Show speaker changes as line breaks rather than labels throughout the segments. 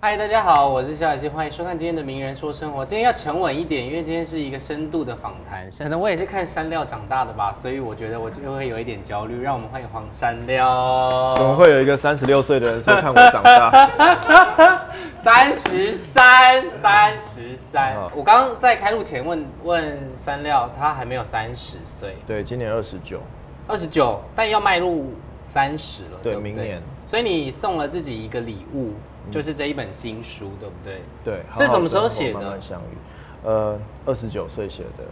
嗨，大家好，我是小雅希，欢迎收看今天的《名人说生活》。今天要沉稳一点，因为今天是一个深度的访谈。可能我也是看山料长大的吧，所以我觉得我就会有一点焦虑。让我们欢迎黄山料。
怎么会有一个三十六岁的人说看我长大？
三十三，三十三。我刚刚在开录前问问山料，他还没有三十岁，
对，今年二十九，
二十九，但要迈入三十了，
对
不
明年。
所以你送了自己一个礼物，就是这一本新书，对不对？
对。
这什么时候写的
慢慢相遇。呃，二十九岁写的。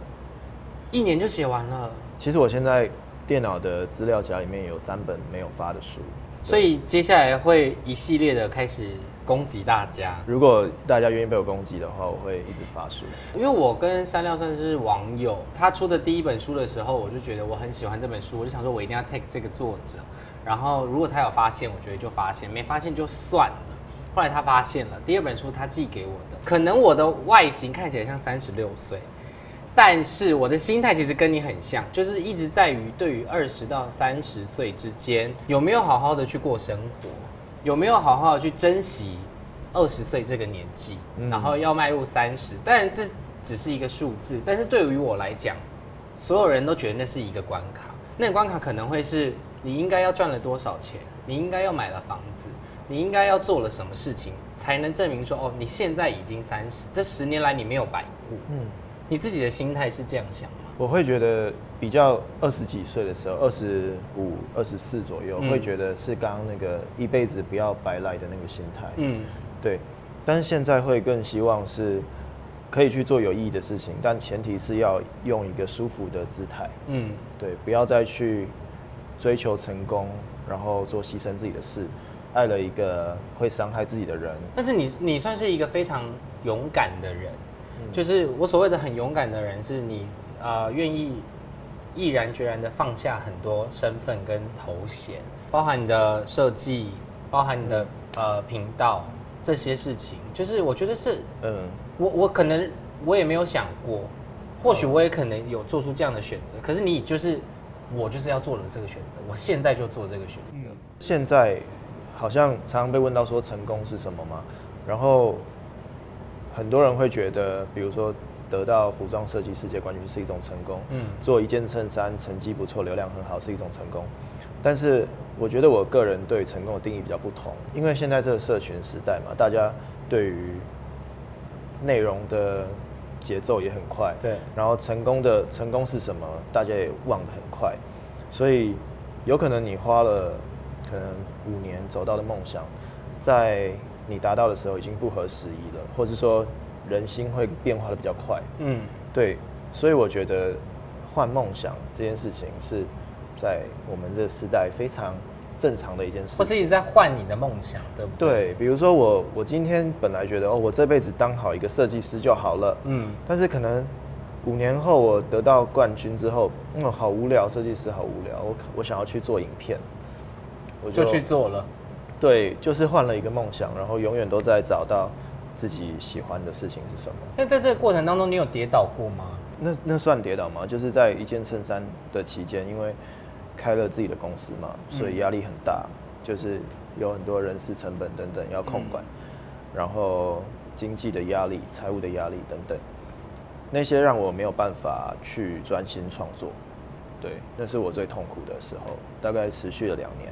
一年就写完了。
其实我现在电脑的资料夹里面有三本没有发的书，
所以接下来会一系列的开始攻击大家，
如果大家愿意被我攻击的话，我会一直发书。
因为我跟山料算是网友，他出的第一本书的时候，我就觉得我很喜欢这本书，我就想说我一定要 take 这个作者，然后如果他有发现，我觉得就发现；没发现就算了。后来他发现了，第二本书他寄给我的，可能我的外形看起来像三十六岁，但是我的心态其实跟你很像，就是一直在于对于二十到三十岁之间有没有好好的去过生活，有没有好好的去珍惜二十岁这个年纪，
嗯
然后要迈入三十。当然这只是一个数字，但是对于我来讲，所有人都觉得那是一个关卡。那个关卡可能会是你应该要赚了多少钱，你应该要买了房子，你应该要做了什么事情，才能证明说哦，你现在已经三十，这十年来你没有白过。
嗯，
你自己的心态是这样想吗？
我会觉得比较二十几岁的时候，二十五、二十四左右，
嗯
会觉得是刚刚那个一辈子不要白来的那个心态。
嗯，
对，但是现在会更希望是可以去做有意义的事情，但前提是要用一个舒服的姿态，
嗯，
对，不要再去追求成功，然后做牺牲自己的事，爱了一个会伤害自己的人，
但是你你算是一个非常勇敢的人，就是我所谓的很勇敢的人，是你呃愿意毅然决然的放下很多身份跟头衔，包含你的设计，包含你的呃频道这些事情，就是我觉得是
嗯，
我我可能我也没有想过，或许我也可能有做出这样的选择，可是你就是我就是要做了这个选择，我现在就做这个选择。
现在好像常常被问到说成功是什么嘛，然后很多人会觉得，比如说得到服装设计世界冠军是一种成功，
嗯
嗯，做一件衬衫成绩不错，流量很好是一种成功，但是我觉得我个人对成功的定义比较不同，因为现在这个社群时代嘛，大家对于内容的节奏也很快，
对。
然后成功的成功是什么，大家也忘得很快，所以有可能你花了可能五年走到的梦想，在你达到的时候已经不合时宜了，或是说人心会变化的比较快，
嗯，
对，所以我觉得换梦想这件事情是在我们这个时代非常正常的一件事情。
或是一直在换你的梦想，对不对？
对，比如说我我今天本来觉得哦，我这辈子当好一个设计师就好了，
嗯，
但是可能五年后我得到冠军之后，嗯，好无聊，设计师好无聊，我我想要去做影片，我
就去做了。
对，就是换了一个梦想，然后永远都在找到自己喜欢的事情是什么。
那在这个过程当中，你有跌倒过吗？
那那算跌倒吗？就是在一件衬衫的期间，因为开了自己的公司嘛，所以压力很大，就是有很多人事成本等等要控管，然后经济的压力、财务的压力等等，那些让我没有办法去专心创作。对，那是我最痛苦的时候，大概持续了两年。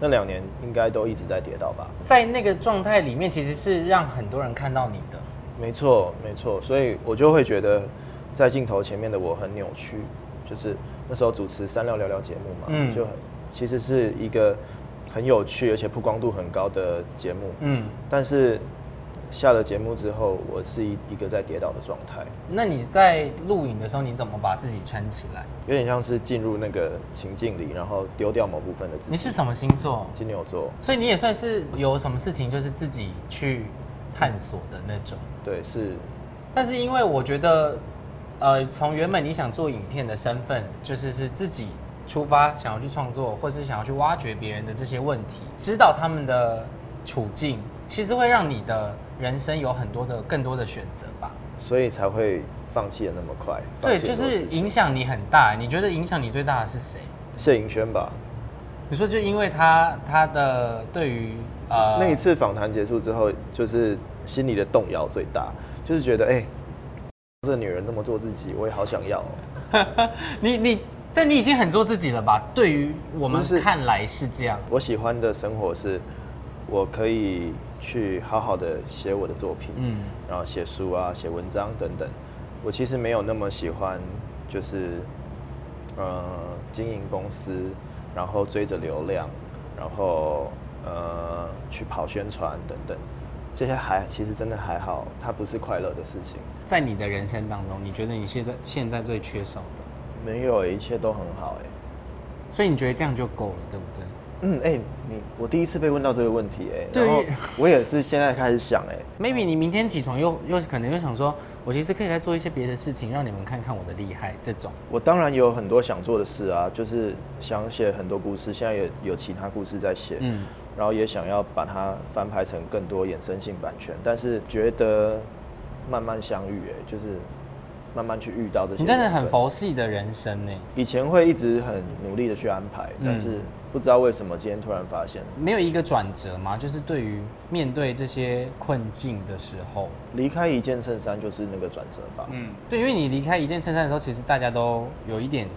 那两年应该都一直在跌倒吧？
在那个状态里面，其实是让很多人看到你的。
没错，没错，所以我就会觉得，在镜头前面的我很扭曲，就是那时候主持《三六聊聊》节目嘛，
嗯
就很其实是一个很有趣而且曝光度很高的节目，
嗯，
但是下了节目之后，我是一一个在跌倒的状态，
那你在录影的时候，你怎么把自己撑起来？
有点像是进入那个情境里，然后丢掉某部分的自己。
你是什么星座？
金牛座，
所以你也算是有什么事情就是自己去探索的那种。
对，是
但是因为我觉得，呃，从原本你想做影片的身份，就是是自己出发想要去创作，或是想要去挖掘别人的这些问题，知道他们的处境，其实会让你的人生有很多的更多的选择吧。
所以才会放弃的那么快。
对，就是影响你很大。你觉得影响你最大的是谁？
谢盈萱吧，
你说就因为他他的对于呃
那一次访谈结束之后，就是心里的动摇最大，就是觉得哎、这女人那么做自己，我也好想要哦、
你你，但你已经很做自己了吧？对于我们看来是这样。
我喜欢的生活是，我可以去好好的写我的作品，
嗯
然后写书啊、写文章等等。我其实没有那么喜欢，就是呃经营公司，然后追着流量，然后呃去跑宣传等等，这些还其实真的还好，它不是快乐的事情。
在你的人生当中，你觉得你现在现在最缺少的，
没有欸，一切都很好哎。
所以你觉得这样就够了，对不对？
嗯，哎、你我第一次被问到这个问题哎，
对。
然后我也是现在开始想哎
，maybe 你明天起床又又可能又想说，我其实可以来做一些别的事情，让你们看看我的厉害。这种，
我当然有很多想做的事啊，就是想写很多故事，现在也有其他故事在写，
嗯，
然后也想要把它翻拍成更多衍生性版权，但是觉得慢慢相遇，哎，就是慢慢去遇到这些。
你真的很。佛系的人生呢，
以前会一直很努力的去安排，但是
嗯
不知道为什么今天突然发现，
没有一个转折吗？就是对于面对这些困境的时候，
离开一件衬衫就是那个转折吧。
嗯，对，因为你离开一件衬衫的时候，其实大家都有一点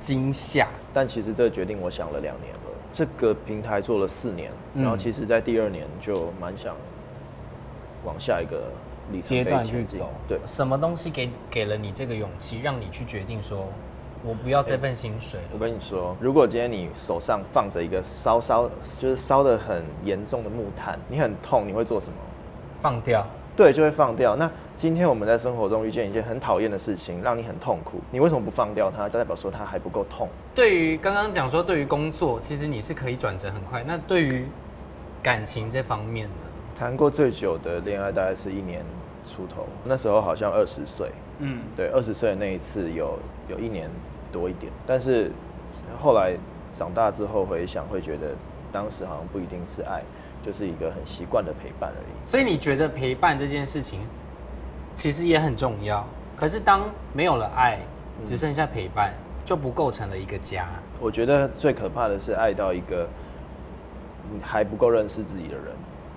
惊吓。
但其实这个决定我想了两年了，这个平台做了四年，
嗯
然后其实在第二年就蛮想往下一个
阶段去走。
对，
什么东西给给了你这个勇气，让你去决定说，我不要这份薪水
我？跟你说，如果今天你手上放着一个烧烧，就是烧的很严重的木炭，你很痛，你会做什么？
放掉。
对，就会放掉。那今天我们在生活中遇见一件很讨厌的事情，让你很痛苦，你为什么不放掉它？代表说它还不够痛。
对于刚刚讲说，对于工作，其实你是可以转折很快。那对于感情这方面呢？
谈过最久的恋爱大概是一年出头，那时候好像二十岁。
嗯，
对，二十岁的那一次有有一年多一点，但是后来长大之后回想，会觉得当时好像不一定是爱，就是一个很习惯的陪伴而已。
所以你觉得陪伴这件事情其实也很重要。可是当没有了爱，只剩下陪伴，就不构成了一个家。
我觉得最可怕的是爱到一个你还不够认识自己的人，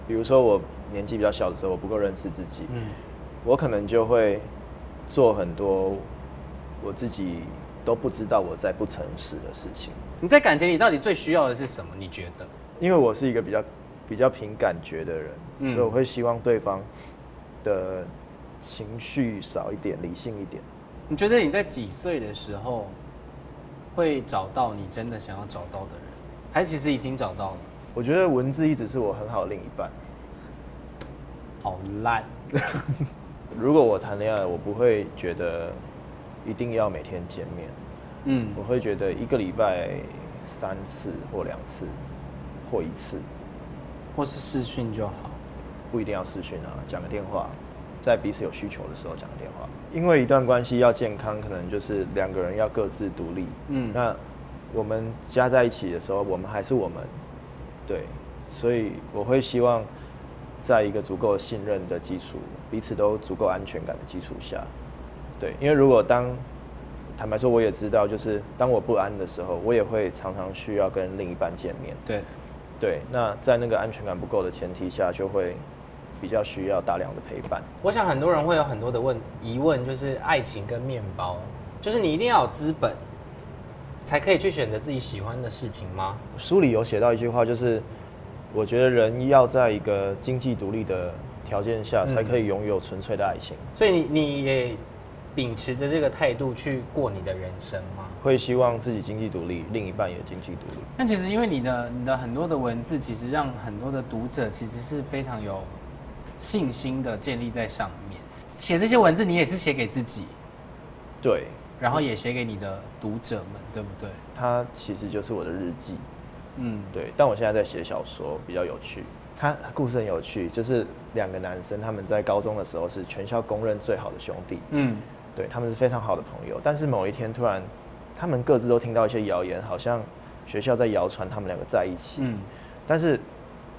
比如说我年纪比较小的时候，我不够认识自己，
嗯，
我可能就会做很多我自己都不知道我在不诚实的事情。
你在感情里到底最需要的是什么？你觉得？
因为我是一个比较比较凭感觉的人，
嗯
所以我会希望对方的情绪少一点，理性一点。
你觉得你在几岁的时候会找到你真的想要找到的人，还是其实已经找到了？
我觉得文字一直是我很好的另一半。
好烂，
如果我谈恋爱，我不会觉得一定要每天见面，
嗯
我会觉得一个礼拜三次或两次或一次，
或是视讯就好。
不一定要视讯啊，讲个电话，在彼此有需求的时候讲个电话。因为一段关系要健康，可能就是两个人要各自独立。
嗯
那我们加在一起的时候，我们还是我们，对，所以我会希望在一个足够信任的基础，彼此都足够安全感的基础下，对，因为如果当坦白说，我也知道，就是当我不安的时候，我也会常常需要跟另一半见面。
对，
对，那在那个安全感不够的前提下，就会比较需要大量的陪伴。
我想很多人会有很多的问疑问，就是爱情跟面包，就是你一定要有资本，才可以去选择自己喜欢的事情吗？
书里有写到一句话，就是我觉得人要在一个经济独立的条件下，才可以拥有纯粹的爱情。
所以你你也秉持着这个态度去过你的人生吗？
会希望自己经济独立，另一半也经济独立。
但其实因为你的你的很多的文字，其实让很多的读者其实是非常有信心的建立在上面。写这些文字，你也是写给自己，
对，
然后也写给你的读者们，对不对？
它其实就是我的日记。
嗯，
对，但我现在在写小说，比较有趣。它故事很有趣，就是两个男生他们在高中的时候是全校公认最好的兄弟，
嗯，
对他们是非常好的朋友。但是某一天突然，他们各自都听到一些谣言，好像学校在谣传他们两个在一起。
嗯，
但是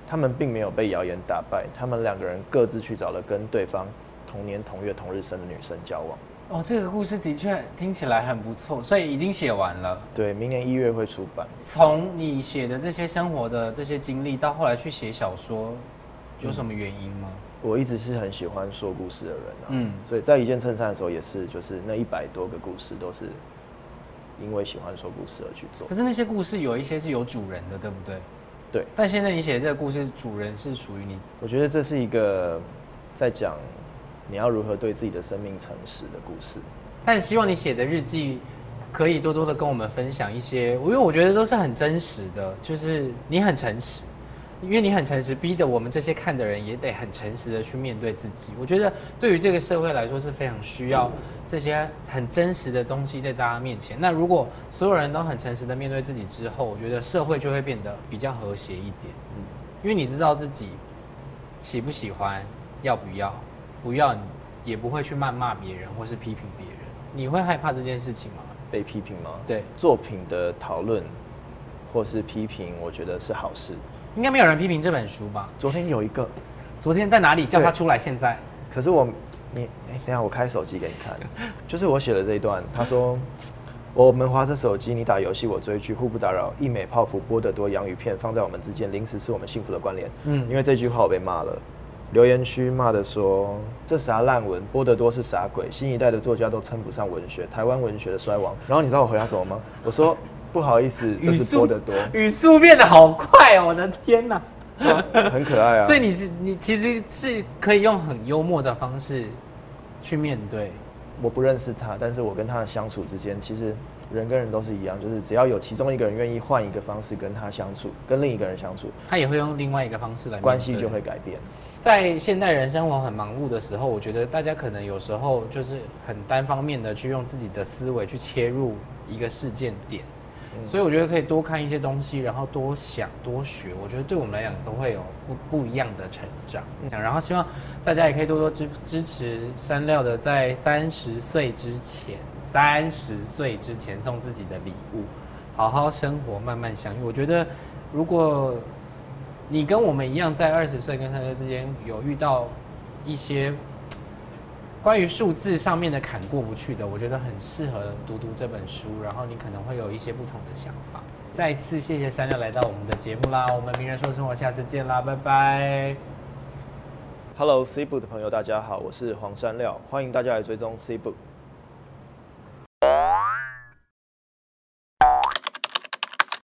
他们并没有被谣言打败，他们两个人各自去找了跟对方同年同月同日生的女生交往。
哦，这个故事的确听起来很不错，所以已经写完了。
对，明年一月会出版。
从你写的这些生活的这些经历，到后来去写小说，有什么原因吗？
我一直是很喜欢说故事的人啊，
嗯
所以在一件衬衫的时候也是，就是那一百多个故事都是因为喜欢说故事而去做
可。是那些故事有一些是有主人的，对不对？
对，
但现在你写的这个故事，主人是属于你。
我觉得这是一个在讲你要如何对自己的生命诚实的故事。
但希望你写的日记可以多多的跟我们分享一些，因为我觉得都是很真实的，就是你很诚实，因为你很诚实，逼得我们这些看的人也得很诚实的去面对自己。我觉得对于这个社会来说是非常需要这些很真实的东西在大家面前。那如果所有人都很诚实的面对自己之后，我觉得社会就会变得比较和谐一点。嗯因为你知道自己喜不喜欢，要不要，不要也不会去谩骂别人或是批评别人。你会害怕这件事情吗？
被批评吗？
对，
作品的讨论或是批评，我觉得是好事。
应该没有人批评这本书吧？
昨天有一个，
昨天在哪里叫他出来？现在
可是我，你，哎、等下我开手机给你看，就是我写的这一段，他说。我们划着手机，你打游戏，我追剧，互不打扰。一美泡芙，波得多洋芋片放在我们之间，零食是我们幸福的关联。
嗯
嗯，因为这句话我被骂了，留言区骂的说这啥烂文，波得多是啥鬼，新一代的作家都称不上文学，台湾文学的衰亡。然后你知道我回答什么吗？我说不好意思，这是波得多，
语速变得好快哦！我的天哪！
很可爱啊。
所以你是你其实是可以用很幽默的方式去面对。
我不认识他，但是我跟他的相处之间，其实人跟人都是一样，就是只要有其中一个人愿意换一个方式跟他相处，跟另一个人相处，
他也会用另外一个方式来
关系就会改变。
在现代人生活很忙碌的时候，我觉得大家可能有时候就是很单方面的去用自己的思维去切入一个事件点，所以我觉得可以多看一些东西，然后多想多学，我觉得对我们来讲都会有不不一样的成长。然后希望大家也可以多多支支持山料的，在三十岁之前，三十岁之前送自己的礼物，好好生活，慢慢相遇。我觉得如果你跟我们一样，在二十岁跟三十岁之间有遇到一些关于数字上面的坎过不去的，我觉得很适合读读这本书，然后你可能会有一些不同的想法。再次谢谢山料来到我们的节目啦，我们名人说生活下次见啦，拜拜。
Hello C Book 的朋友，大家好，我是黄山料，欢迎大家来追踪 C Book。